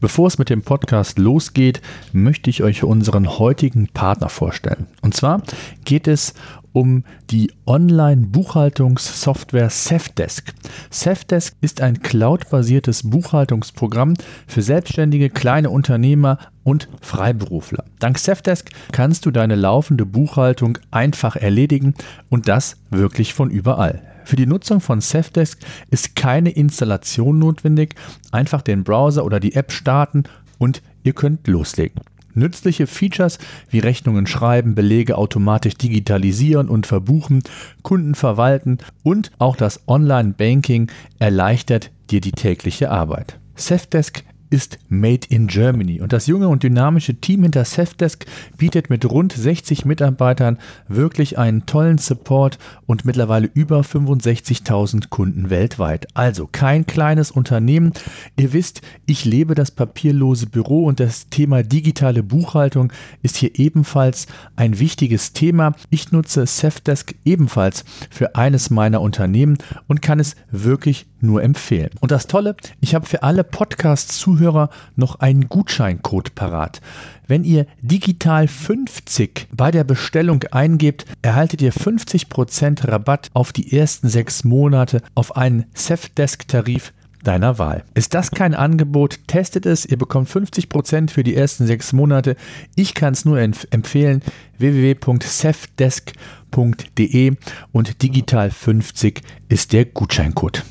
Bevor es mit dem Podcast losgeht, möchte ich euch unseren heutigen Partner vorstellen. Und zwar geht es um die Online-Buchhaltungssoftware Safdesk. Safdesk ist ein cloud-basiertes Buchhaltungsprogramm für selbstständige kleine Unternehmer und Freiberufler. Dank Safdesk kannst du deine laufende Buchhaltung einfach erledigen und das wirklich von überall. Für die Nutzung von Safdesk ist keine Installation notwendig. Einfach den Browser oder die App starten und ihr könnt loslegen. Nützliche Features wie Rechnungen schreiben, Belege automatisch digitalisieren und verbuchen, Kunden verwalten und auch das Online-Banking erleichtert dir die tägliche Arbeit. Safdesk ist Made in Germany und das junge und dynamische Team hinter Safdesk bietet mit rund 60 Mitarbeitern wirklich einen tollen Support und mittlerweile über 65.000 Kunden weltweit. Also kein kleines Unternehmen. Ihr wisst, ich lebe das papierlose Büro und das Thema digitale Buchhaltung ist hier ebenfalls ein wichtiges Thema. Ich nutze Safdesk ebenfalls für eines meiner Unternehmen und kann es wirklich nur empfehlen. Und das Tolle, ich habe für alle Podcast-Zuhörer noch einen Gutscheincode parat. Wenn ihr digital 50 bei der Bestellung eingebt, erhaltet ihr 50% Rabatt auf die ersten sechs Monate auf einen Safdesk-Tarif deiner Wahl. Ist das kein Angebot? Testet es. Ihr bekommt 50% für die ersten sechs Monate. Ich kann es nur empfehlen. www.safdesk.de und digital 50 ist der Gutscheincode.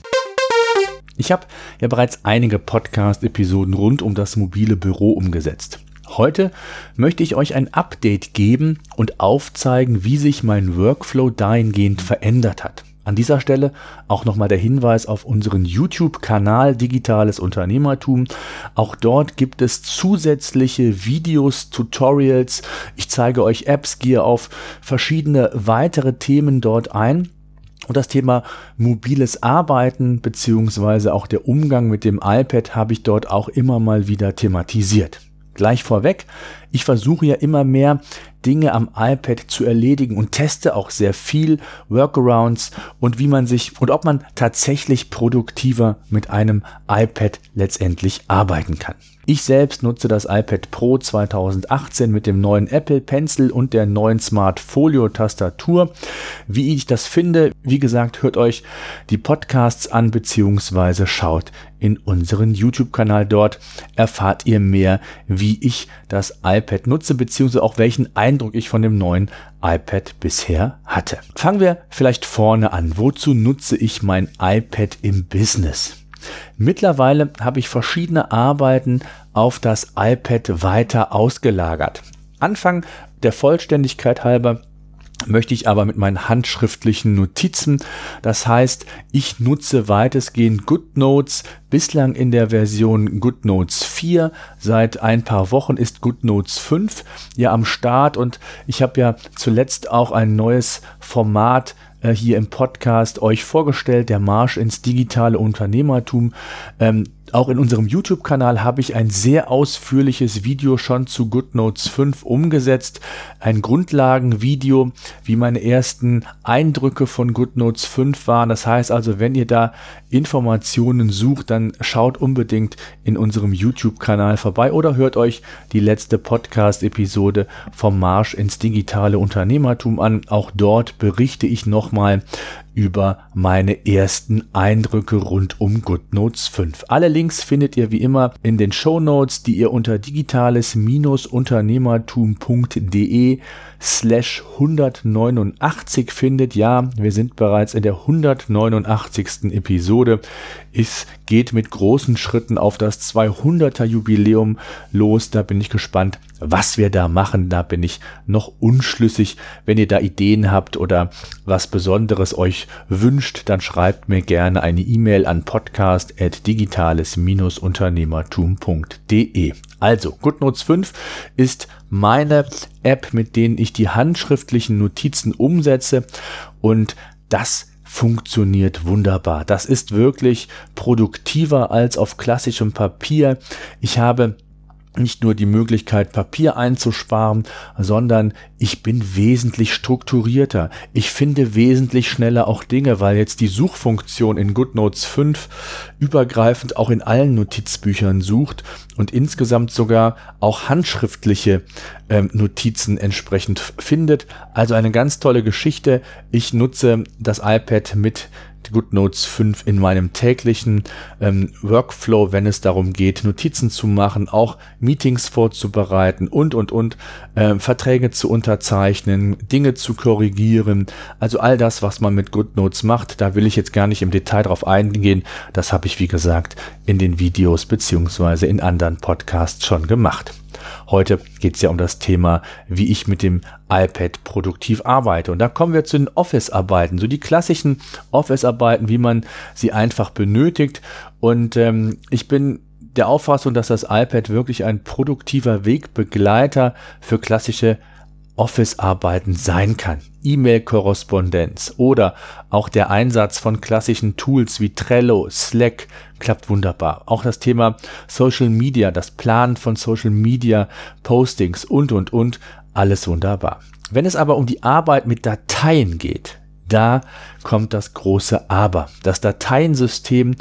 Ich habe ja bereits einige Podcast-Episoden rund um das mobile Büro umgesetzt. Heute möchte ich euch ein Update geben und aufzeigen, wie sich mein Workflow dahingehend verändert hat. An dieser Stelle auch nochmal der Hinweis auf unseren YouTube-Kanal Digitales Unternehmertum. Auch dort gibt es zusätzliche Videos, Tutorials. Ich zeige euch Apps, gehe auf verschiedene weitere Themen dort ein. Und das Thema mobiles Arbeiten beziehungsweise auch der Umgang mit dem iPad habe ich dort auch immer mal wieder thematisiert. Gleich vorweg, ich versuche ja immer mehr Dinge am iPad zu erledigen und teste auch sehr viel Workarounds und wie man sich und ob man tatsächlich produktiver mit einem iPad letztendlich arbeiten kann. Ich selbst nutze das iPad Pro 2018 mit dem neuen Apple Pencil und der neuen Smart Folio Tastatur. Wie ich das finde, wie gesagt, hört euch die Podcasts an beziehungsweise schaut in unseren YouTube-Kanal. Dort erfahrt ihr mehr, wie ich das iPad nutze beziehungsweise auch welchen Eindruck ich von dem neuen iPad bisher hatte. Fangen wir vielleicht vorne an. Wozu nutze ich mein iPad im Business? Mittlerweile habe ich verschiedene Arbeiten auf das iPad weiter ausgelagert. Anfang der Vollständigkeit halber möchte ich aber mit meinen handschriftlichen Notizen. Das heißt, ich nutze weitestgehend GoodNotes, bislang in der Version GoodNotes 4. Seit ein paar Wochen ist GoodNotes 5 ja am Start und ich habe ja zuletzt auch ein neues Format äh, hier im Podcast euch vorgestellt, der Marsch ins digitale Unternehmertum. Ähm, auch in unserem YouTube-Kanal habe ich ein sehr ausführliches Video schon zu GoodNotes 5 umgesetzt. Ein Grundlagenvideo, wie meine ersten Eindrücke von GoodNotes 5 waren. Das heißt also, wenn ihr da Informationen sucht, dann schaut unbedingt in unserem YouTube-Kanal vorbei oder hört euch die letzte Podcast-Episode vom Marsch ins digitale Unternehmertum an. Auch dort berichte ich nochmal über meine ersten Eindrücke rund um GoodNotes 5. Alle Links findet ihr wie immer in den Show Notes, die ihr unter digitales-unternehmertum.de slash 189 findet. Ja, wir sind bereits in der 189. Episode. Es geht mit großen Schritten auf das 200er Jubiläum los. Da bin ich gespannt, was wir da machen. Da bin ich noch unschlüssig. Wenn ihr da Ideen habt oder was Besonderes euch euch wünscht, dann schreibt mir gerne eine E-Mail an podcast.digitales-unternehmertum.de. Also, GoodNotes 5 ist meine App, mit denen ich die handschriftlichen Notizen umsetze und das funktioniert wunderbar. Das ist wirklich produktiver als auf klassischem Papier. Ich habe nicht nur die Möglichkeit, Papier einzusparen, sondern ich bin wesentlich strukturierter. Ich finde wesentlich schneller auch Dinge, weil jetzt die Suchfunktion in GoodNotes 5 übergreifend auch in allen Notizbüchern sucht und insgesamt sogar auch handschriftliche ähm, Notizen entsprechend findet. Also eine ganz tolle Geschichte. Ich nutze das iPad mit GoodNotes 5 in meinem täglichen ähm, Workflow, wenn es darum geht, Notizen zu machen, auch Meetings vorzubereiten und, und, und, äh, Verträge zu unterzeichnen, Dinge zu korrigieren. Also all das, was man mit GoodNotes macht, da will ich jetzt gar nicht im Detail drauf eingehen. Das habe ich, wie gesagt, in den Videos beziehungsweise in anderen Podcasts schon gemacht. Heute geht es ja um das Thema, wie ich mit dem iPad produktiv arbeite. Und da kommen wir zu den Office-Arbeiten, so die klassischen Office-Arbeiten, wie man sie einfach benötigt. Und ähm, ich bin der Auffassung, dass das iPad wirklich ein produktiver Wegbegleiter für klassische Office-Arbeiten sein kann. E-Mail-Korrespondenz oder auch der Einsatz von klassischen Tools wie Trello, Slack klappt wunderbar. Auch das Thema Social Media, das Planen von Social Media Postings und, und, und, alles wunderbar. Wenn es aber um die Arbeit mit Dateien geht, da kommt das große Aber. Das Dateiensystem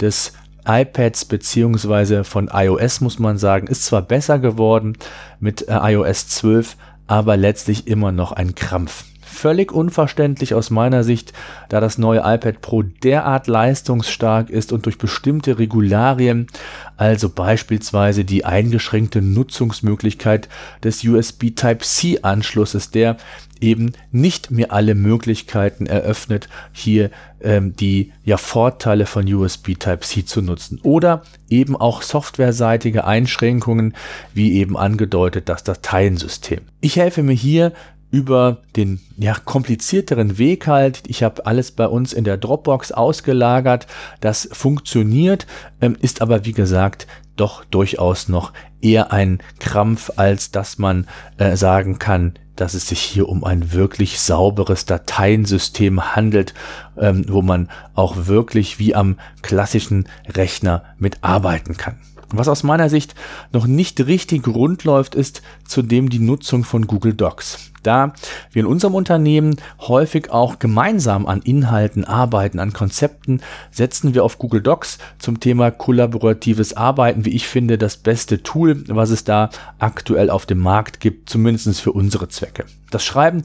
des iPads beziehungsweise von iOS muss man sagen, ist zwar besser geworden mit äh, iOS 12, aber letztlich immer noch ein Krampf. Völlig unverständlich aus meiner Sicht, da das neue iPad Pro derart leistungsstark ist und durch bestimmte Regularien, also beispielsweise die eingeschränkte Nutzungsmöglichkeit des USB Type-C Anschlusses, der eben nicht mir alle Möglichkeiten eröffnet, hier ähm, die ja Vorteile von USB Type-C zu nutzen. Oder eben auch softwareseitige Einschränkungen, wie eben angedeutet das Dateiensystem. Ich helfe mir hier über den ja, komplizierteren Weg halt. Ich habe alles bei uns in der Dropbox ausgelagert. Das funktioniert, ähm, ist aber wie gesagt doch durchaus noch eher ein Krampf, als dass man äh, sagen kann, dass es sich hier um ein wirklich sauberes Dateiensystem handelt, ähm, wo man auch wirklich wie am klassischen Rechner mitarbeiten kann. Was aus meiner Sicht noch nicht richtig rund läuft, ist zudem die Nutzung von Google Docs. Da wir in unserem Unternehmen häufig auch gemeinsam an Inhalten arbeiten, an Konzepten, setzen wir auf Google Docs zum Thema kollaboratives Arbeiten, wie ich finde, das beste Tool, was es da aktuell auf dem Markt gibt, zumindest für unsere Zwecke. Das Schreiben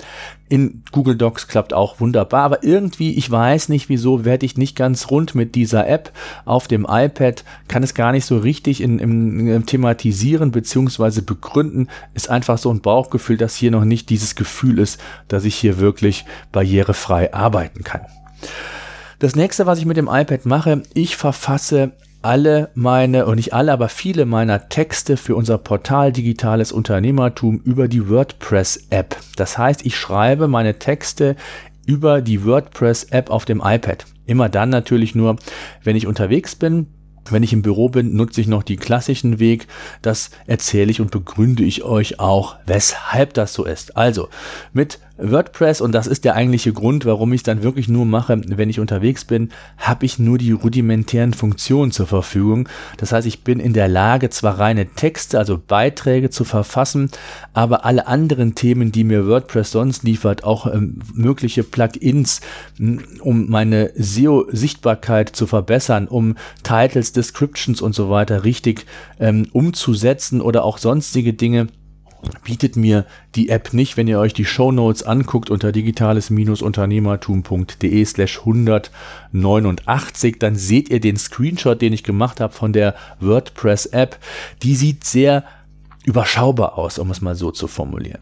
in Google Docs klappt auch wunderbar, aber irgendwie, ich weiß nicht wieso, werde ich nicht ganz rund mit dieser App auf dem iPad, kann es gar nicht so richtig in, in, in thematisieren bzw. begründen, ist einfach so ein Bauchgefühl, dass hier noch nicht dieses Gefühl ist, dass ich hier wirklich barrierefrei arbeiten kann. Das nächste, was ich mit dem iPad mache, ich verfasse alle meine, und nicht alle, aber viele meiner Texte für unser Portal Digitales Unternehmertum über die WordPress-App. Das heißt, ich schreibe meine Texte über die WordPress-App auf dem iPad. Immer dann natürlich nur, wenn ich unterwegs bin. Wenn ich im Büro bin, nutze ich noch die klassischen Weg. Das erzähle ich und begründe ich euch auch, weshalb das so ist. Also mit WordPress, und das ist der eigentliche Grund, warum ich es dann wirklich nur mache, wenn ich unterwegs bin, habe ich nur die rudimentären Funktionen zur Verfügung. Das heißt, ich bin in der Lage, zwar reine Texte, also Beiträge zu verfassen, aber alle anderen Themen, die mir WordPress sonst liefert, auch ähm, mögliche Plugins, um meine SEO-Sichtbarkeit zu verbessern, um Titles, Descriptions und so weiter richtig ähm, umzusetzen oder auch sonstige Dinge, bietet mir die App nicht. Wenn ihr euch die Show Notes anguckt unter digitales-unternehmertum.de slash 189, dann seht ihr den Screenshot, den ich gemacht habe von der WordPress App. Die sieht sehr überschaubar aus, um es mal so zu formulieren.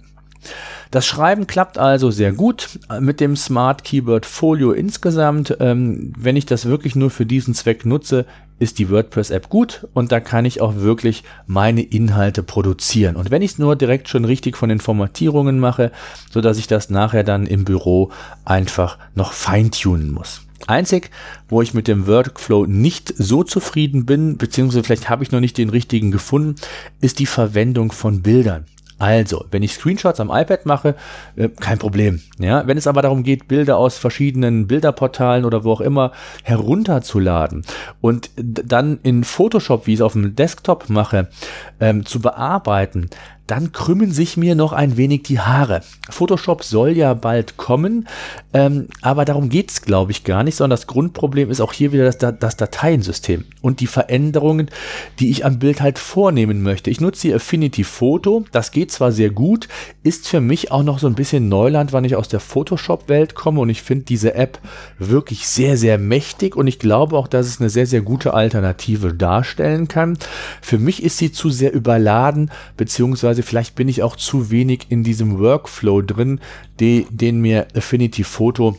Das Schreiben klappt also sehr gut mit dem Smart Keyboard Folio insgesamt. Ähm, wenn ich das wirklich nur für diesen Zweck nutze, ist die WordPress-App gut und da kann ich auch wirklich meine Inhalte produzieren. Und wenn ich es nur direkt schon richtig von den Formatierungen mache, so ich das nachher dann im Büro einfach noch feintunen muss. Einzig, wo ich mit dem Workflow nicht so zufrieden bin, beziehungsweise vielleicht habe ich noch nicht den richtigen gefunden, ist die Verwendung von Bildern. Also, wenn ich Screenshots am iPad mache, äh, kein Problem. Ja, wenn es aber darum geht, Bilder aus verschiedenen Bilderportalen oder wo auch immer herunterzuladen und dann in Photoshop, wie ich es auf dem Desktop mache, ähm, zu bearbeiten, dann krümmen sich mir noch ein wenig die Haare. Photoshop soll ja bald kommen, ähm, aber darum geht es, glaube ich, gar nicht, sondern das Grundproblem ist auch hier wieder das, das, Dateiensystem und die Veränderungen, die ich am Bild halt vornehmen möchte. Ich nutze hier Affinity Photo, das geht zwar sehr gut, ist für mich auch noch so ein bisschen Neuland, wann ich aus der Photoshop-Welt komme und ich finde diese App wirklich sehr, sehr mächtig und ich glaube auch, dass es eine sehr, sehr gute Alternative darstellen kann. Für mich ist sie zu sehr überladen, beziehungsweise beziehungsweise vielleicht bin ich auch zu wenig in diesem Workflow drin, die, den mir Affinity Photo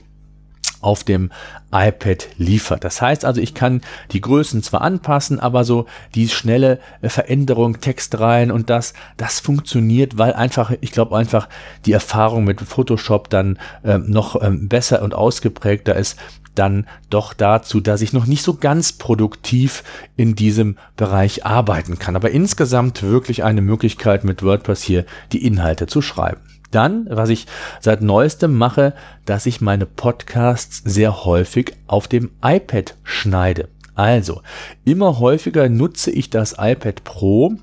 auf dem iPad liefert. Das heißt also, ich kann die Größen zwar anpassen, aber so die schnelle Veränderung, Text rein und das, das funktioniert, weil einfach, ich glaube einfach, die Erfahrung mit Photoshop dann ähm, noch ähm, besser und ausgeprägter ist, dann doch dazu, dass ich noch nicht so ganz produktiv in diesem Bereich arbeiten kann. Aber insgesamt wirklich eine Möglichkeit mit WordPress hier die Inhalte zu schreiben. Dann, was ich seit neuestem mache, dass ich meine Podcasts sehr häufig auf dem iPad schneide. Also, immer häufiger nutze ich das iPad Pro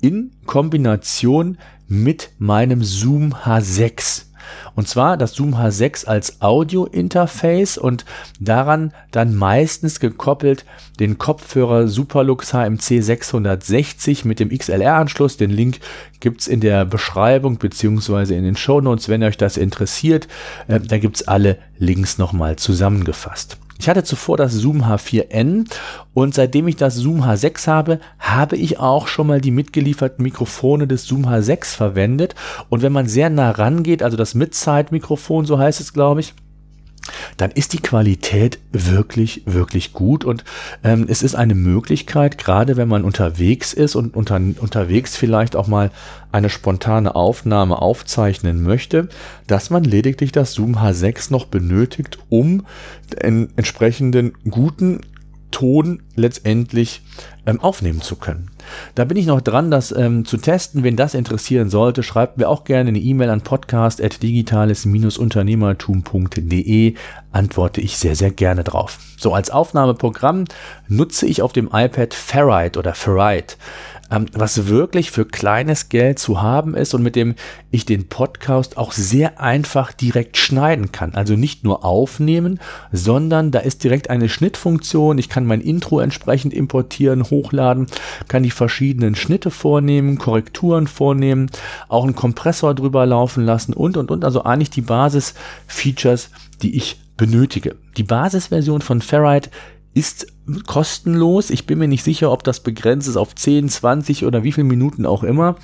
in Kombination mit meinem Zoom H6. Und zwar das Zoom H6 als Audio-Interface und daran dann meistens gekoppelt den Kopfhörer Superlux HMC 660 mit dem XLR-Anschluss. Den Link gibt's in der Beschreibung beziehungsweise in den Show Notes, wenn euch das interessiert. Äh, da gibt's alle Links nochmal zusammengefasst. Ich hatte zuvor das Zoom H4n und seitdem ich das Zoom H6 habe, habe ich auch schon mal die mitgelieferten Mikrofone des Zoom H6 verwendet. Und wenn man sehr nah rangeht, also das Mid-Side-Mikrofon, so heißt es, glaube ich, dann ist die Qualität wirklich, wirklich gut und ähm, es ist eine Möglichkeit, gerade wenn man unterwegs ist und unter, unterwegs vielleicht auch mal eine spontane Aufnahme aufzeichnen möchte, dass man lediglich das Zoom H6 noch benötigt, um einen entsprechenden guten Ton letztendlich ähm, aufnehmen zu können. Da bin ich noch dran, das ähm, zu testen. Wen das interessieren sollte, schreibt mir auch gerne eine E-Mail an podcast.digitales-unternehmertum.de. Antworte ich sehr, sehr gerne drauf. So, als Aufnahmeprogramm nutze ich auf dem iPad Ferrite oder Ferrite ähm, was wirklich für kleines Geld zu haben ist und mit dem ich den Podcast auch sehr einfach direkt schneiden kann. Also nicht nur aufnehmen, sondern da ist direkt eine Schnittfunktion. Ich kann mein Intro entsprechend importieren, hochladen, kann die verschiedenen Schnitte vornehmen, Korrekturen vornehmen, auch einen Kompressor drüber laufen lassen und und und. Also eigentlich die Basis-Features, die ich benötige. Die Basisversion von Ferrite ist kostenlos. Ich bin mir nicht sicher, ob das begrenzt ist auf 10, 20 oder wie viele Minuten auch immer.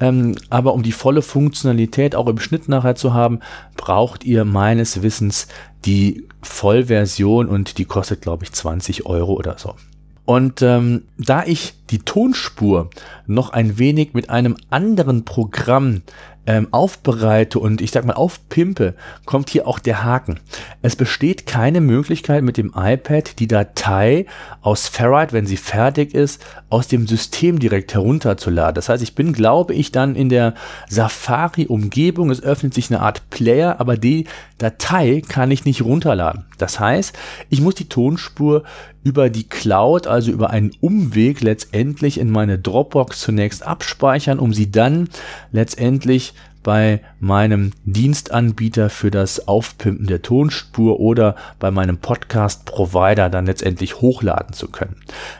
Ähm, aber um die volle Funktionalität auch im Schnitt nachher zu haben, braucht ihr meines Wissens die Vollversion und die kostet, glaube ich, 20 Euro oder so. Und ähm, da ich die Tonspur noch ein wenig mit einem anderen Programm ähm, aufbereite und ich sag mal aufpimpe, kommt hier auch der Haken. Es besteht keine Möglichkeit mit dem iPad die Datei aus Ferrite, wenn sie fertig ist, aus dem System direkt herunterzuladen. Das heißt, ich bin, glaube ich, dann in der Safari-Umgebung. Es öffnet sich eine Art Player, aber die Datei kann ich nicht runterladen. Das heißt, ich muss die Tonspur über die Cloud, also über einen Umweg letztendlich in meine Dropbox zunächst abspeichern, um sie dann letztendlich bei meinem Dienstanbieter für das Aufpimpen der Tonspur oder bei meinem Podcast-Provider dann letztendlich hochladen zu können.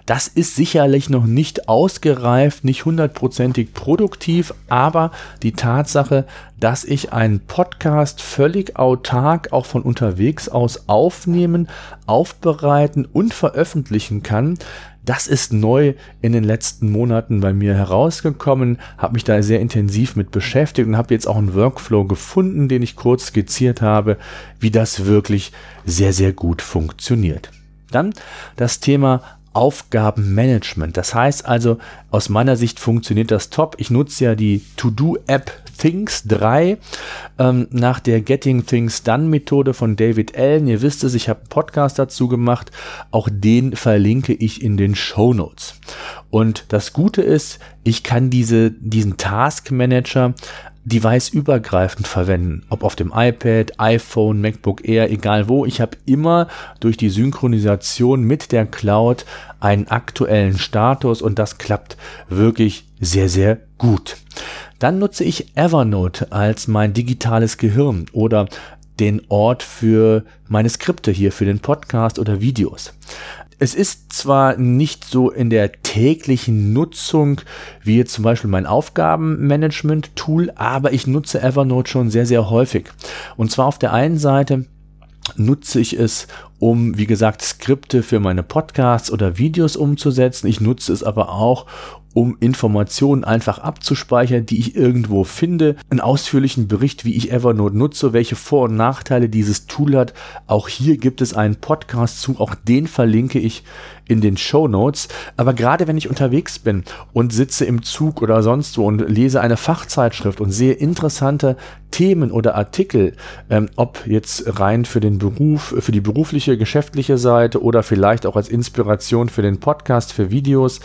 Das ist sicherlich noch nicht ausgereift, nicht hundertprozentig produktiv, aber die Tatsache, dass ich einen Podcast völlig autark auch von unterwegs aus aufnehmen, aufbereiten und veröffentlichen kann, das ist neu in den letzten Monaten bei mir herausgekommen, habe mich da sehr intensiv mit beschäftigt und habe jetzt auch einen Workflow gefunden, den ich kurz skizziert habe, wie das wirklich sehr, sehr gut funktioniert. Dann das Thema Aufgabenmanagement. Das heißt also, aus meiner Sicht funktioniert das top. Ich nutze ja die To-Do-App Things 3 ähm, nach der Getting Things Done Methode von David Allen. Ihr wisst es, ich habe einen Podcast dazu gemacht. Auch den verlinke ich in den Show Notes. Und das Gute ist, ich kann diese, diesen Task Manager device-übergreifend verwenden. Ob auf dem iPad, iPhone, MacBook Air, egal wo. Ich habe immer durch die Synchronisation mit der Cloud einen aktuellen Status und das klappt wirklich sehr, sehr gut. Dann nutze ich Evernote als mein digitales Gehirn oder den Ort für meine Skripte hier, für den Podcast oder Videos. Es ist zwar nicht so in der täglichen Nutzung wie jetzt zum Beispiel mein Aufgabenmanagement-Tool, aber ich nutze Evernote schon sehr, sehr häufig. Und zwar auf der einen Seite nutze ich es, um, wie gesagt, Skripte für meine Podcasts oder Videos umzusetzen. Ich nutze es aber auch, um Informationen einfach abzuspeichern, die ich irgendwo finde. Einen ausführlichen Bericht, wie ich Evernote nutze, welche Vor- und Nachteile dieses Tool hat. Auch hier gibt es einen Podcast zu, auch den verlinke ich in den Show Notes. Aber gerade wenn ich unterwegs bin und sitze im Zug oder sonst wo und lese eine Fachzeitschrift und sehe interessante Themen oder Artikel, ähm, ob jetzt rein für den Beruf, für die berufliche, geschäftliche Seite oder vielleicht auch als Inspiration für den Podcast, für Videos,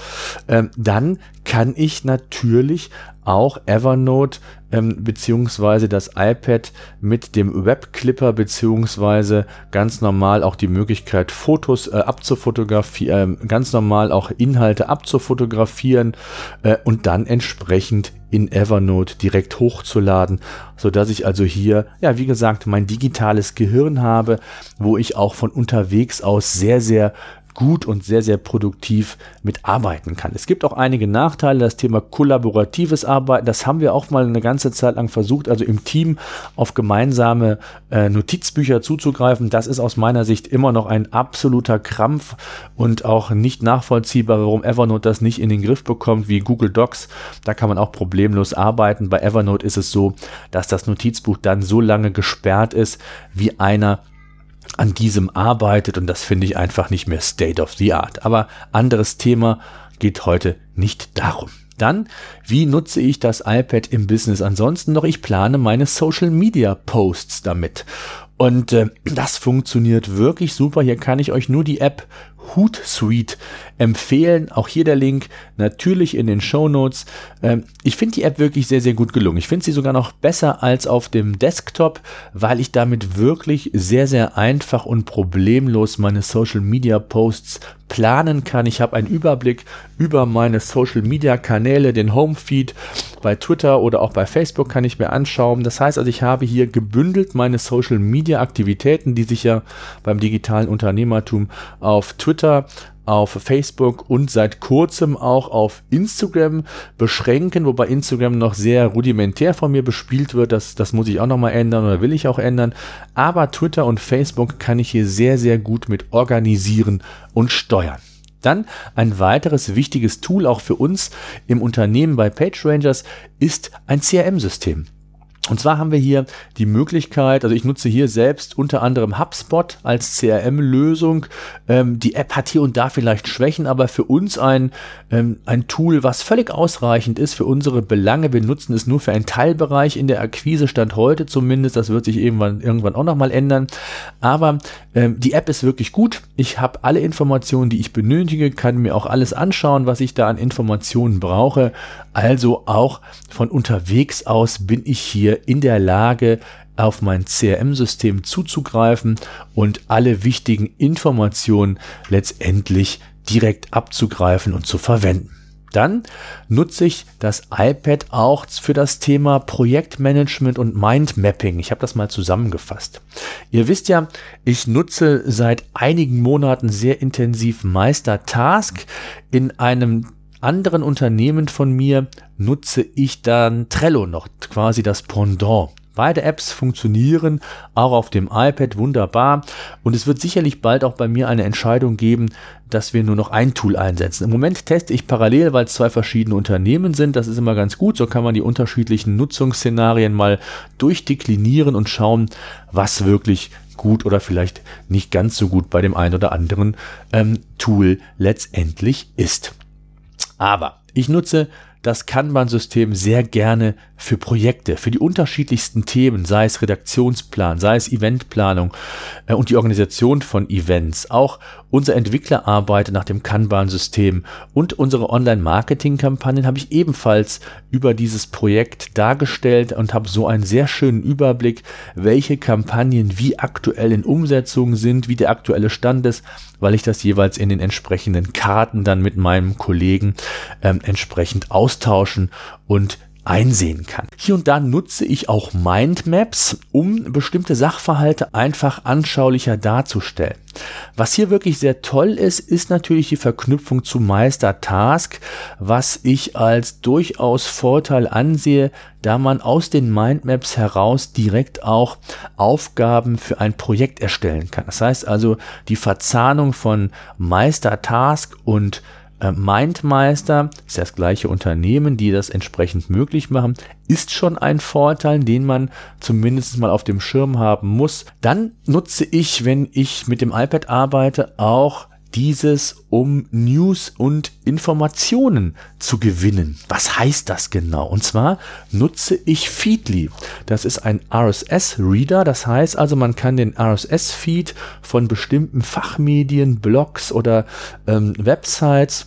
ähm, dann kann ich natürlich auch Evernote ähm, beziehungsweise das iPad mit dem Webclipper beziehungsweise ganz normal auch die Möglichkeit Fotos äh, abzufotografieren, äh, ganz normal auch Inhalte abzufotografieren äh, und dann entsprechend in Evernote direkt hochzuladen, so dass ich also hier, ja, wie gesagt, mein digitales Gehirn habe, wo ich auch von unterwegs aus sehr, sehr gut und sehr, sehr produktiv mitarbeiten kann. Es gibt auch einige Nachteile, das Thema kollaboratives Arbeiten, das haben wir auch mal eine ganze Zeit lang versucht, also im Team auf gemeinsame äh, Notizbücher zuzugreifen. Das ist aus meiner Sicht immer noch ein absoluter Krampf und auch nicht nachvollziehbar, warum Evernote das nicht in den Griff bekommt wie Google Docs. Da kann man auch problemlos arbeiten. Bei Evernote ist es so, dass das Notizbuch dann so lange gesperrt ist, wie einer an diesem arbeitet und das finde ich einfach nicht mehr State of the Art. Aber anderes Thema geht heute nicht darum. Dann, wie nutze ich das iPad im Business ansonsten noch? Ich plane meine Social Media Posts damit. Und äh, das funktioniert wirklich super. Hier kann ich euch nur die App Hootsuite empfehlen. Auch hier der Link natürlich in den Show Notes. Ähm, ich finde die App wirklich sehr, sehr gut gelungen. Ich finde sie sogar noch besser als auf dem Desktop, weil ich damit wirklich sehr, sehr einfach und problemlos meine Social Media Posts planen kann. Ich habe einen Überblick über meine Social Media Kanäle, den Homefeed bei Twitter oder auch bei Facebook kann ich mir anschauen. Das heißt also, ich habe hier gebündelt meine Social Media Aktivitäten, die sich ja beim digitalen Unternehmertum auf Twitter auf Facebook und seit kurzem auch auf Instagram beschränken, wobei Instagram noch sehr rudimentär von mir bespielt wird. Das, das muss ich auch nochmal ändern oder will ich auch ändern. Aber Twitter und Facebook kann ich hier sehr, sehr gut mit organisieren und steuern. Dann ein weiteres wichtiges Tool auch für uns im Unternehmen bei PageRangers ist ein CRM-System. Und zwar haben wir hier die Möglichkeit, also ich nutze hier selbst unter anderem HubSpot als CRM-Lösung. Ähm, die App hat hier und da vielleicht Schwächen, aber für uns ein, ähm, ein Tool, was völlig ausreichend ist für unsere Belange. Wir nutzen es nur für einen Teilbereich in der Akquise, Stand heute zumindest. Das wird sich irgendwann, irgendwann auch nochmal ändern. Aber ähm, die App ist wirklich gut. Ich habe alle Informationen, die ich benötige, kann mir auch alles anschauen, was ich da an Informationen brauche. Also auch von unterwegs aus bin ich hier in der Lage, auf mein CRM-System zuzugreifen und alle wichtigen Informationen letztendlich direkt abzugreifen und zu verwenden. Dann nutze ich das iPad auch für das Thema Projektmanagement und Mindmapping. Ich habe das mal zusammengefasst. Ihr wisst ja, ich nutze seit einigen Monaten sehr intensiv Meister Task. In einem anderen Unternehmen von mir nutze ich dann Trello noch, quasi das Pendant. Beide Apps funktionieren auch auf dem iPad wunderbar und es wird sicherlich bald auch bei mir eine Entscheidung geben, dass wir nur noch ein Tool einsetzen. Im Moment teste ich parallel, weil es zwei verschiedene Unternehmen sind. Das ist immer ganz gut. So kann man die unterschiedlichen Nutzungsszenarien mal durchdeklinieren und schauen, was wirklich gut oder vielleicht nicht ganz so gut bei dem einen oder anderen ähm, Tool letztendlich ist. Aber ich nutze das Kanban-System sehr gerne für Projekte, für die unterschiedlichsten Themen, sei es Redaktionsplan, sei es Eventplanung äh, und die Organisation von Events. Auch unser Entwickler arbeitet nach dem Kanban-System und unsere Online-Marketing-Kampagnen habe ich ebenfalls über dieses Projekt dargestellt und habe so einen sehr schönen Überblick, welche Kampagnen wie aktuell in Umsetzung sind, wie der aktuelle Stand ist, weil ich das jeweils in den entsprechenden Karten dann mit meinem Kollegen ähm, entsprechend austauschen und einsehen kann. Hier und da nutze ich auch Mindmaps, um bestimmte Sachverhalte einfach anschaulicher darzustellen. Was hier wirklich sehr toll ist, ist natürlich die Verknüpfung zu Meister Task, was ich als durchaus Vorteil ansehe, da man aus den Mindmaps heraus direkt auch Aufgaben für ein Projekt erstellen kann. Das heißt also, die Verzahnung von Meister Task und Mindmeister ist das gleiche Unternehmen, die das entsprechend möglich machen, ist schon ein Vorteil, den man zumindest mal auf dem Schirm haben muss. Dann nutze ich, wenn ich mit dem iPad arbeite, auch dieses, um News und Informationen zu gewinnen. Was heißt das genau? Und zwar nutze ich Feedly. Das ist ein RSS-Reader. Das heißt also, man kann den RSS-Feed von bestimmten Fachmedien, Blogs oder ähm, Websites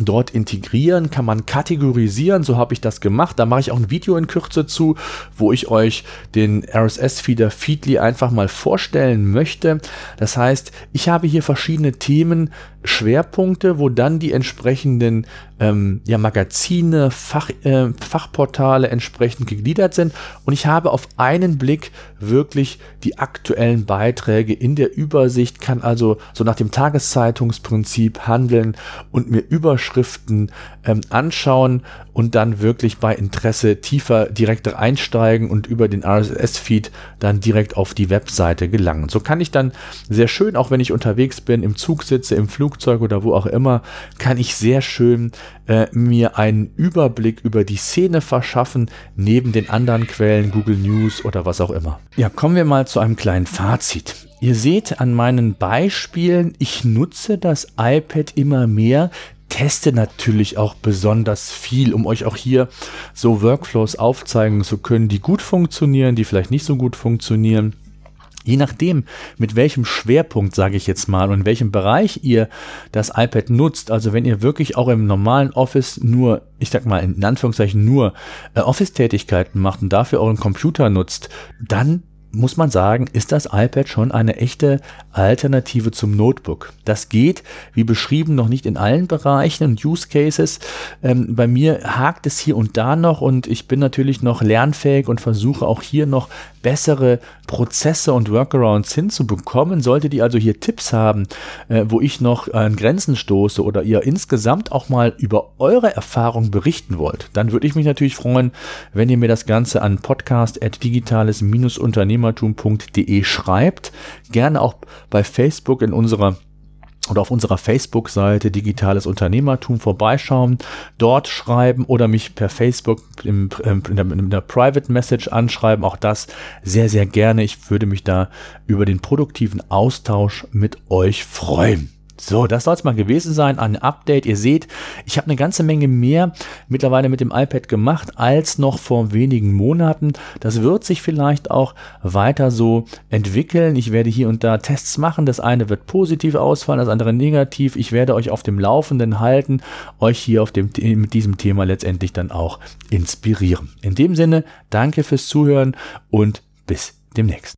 dort integrieren, kann man kategorisieren, so habe ich das gemacht. Da mache ich auch ein Video in Kürze zu, wo ich euch den RSS-Feeder Feedly einfach mal vorstellen möchte. Das heißt, ich habe hier verschiedene Themen, Schwerpunkte, wo dann die entsprechenden ähm, ja, Magazine, Fach, äh, Fachportale entsprechend gegliedert sind. Und ich habe auf einen Blick wirklich die aktuellen Beiträge in der Übersicht, kann also so nach dem Tageszeitungsprinzip handeln und mir Überschriften ähm, anschauen und dann wirklich bei Interesse tiefer direkt einsteigen und über den RSS-Feed dann direkt auf die Webseite gelangen. So kann ich dann sehr schön, auch wenn ich unterwegs bin, im Zug sitze, im Flugzeug oder wo auch immer, kann ich sehr schön äh, mir einen Überblick über die Szene verschaffen, neben den anderen Quellen, Google News oder was auch immer. Ja, kommen wir mal zu einem kleinen Fazit. Ihr seht an meinen Beispielen, ich nutze das iPad immer mehr, teste natürlich auch besonders viel, um euch auch hier so Workflows aufzeigen zu können, die gut funktionieren, die vielleicht nicht so gut funktionieren. Je nachdem, mit welchem Schwerpunkt, sage ich jetzt mal, und welchem Bereich ihr das iPad nutzt, also wenn ihr wirklich auch im normalen Office nur, ich sag mal in Anführungszeichen nur äh, Office-Tätigkeiten macht und dafür euren Computer nutzt, dann muss man sagen, ist das iPad schon eine echte Alternative zum Notebook. Das geht, wie beschrieben, noch nicht in allen Bereichen und Use Cases. Ähm, bei mir hakt es hier und da noch und ich bin natürlich noch lernfähig und versuche auch hier noch bessere Prozesse und Workarounds hinzubekommen. Solltet ihr also hier Tipps haben, äh, wo ich noch an Grenzen stoße oder ihr insgesamt auch mal über eure Erfahrung berichten wollt, dann würde ich mich natürlich freuen, wenn ihr mir das Ganze an podcast.digitales-unternehmertum.de schreibt. Gerne auch bei Facebook in unserer oder auf unserer Facebook-Seite Digitales Unternehmertum vorbeischauen, dort schreiben oder mich per Facebook im, in, der, in der Private Message anschreiben. Auch das sehr, sehr gerne. Ich würde mich da über den produktiven Austausch mit euch freuen. So, das soll es mal gewesen sein. Ein Update. Ihr seht, ich habe eine ganze Menge mehr mittlerweile mit dem iPad gemacht als noch vor wenigen Monaten. Das wird sich vielleicht auch weiter so entwickeln. Ich werde hier und da Tests machen. Das eine wird positiv ausfallen, das andere negativ. Ich werde euch auf dem Laufenden halten, euch hier auf dem, mit diesem Thema letztendlich dann auch inspirieren. In dem Sinne, danke fürs Zuhören und bis demnächst.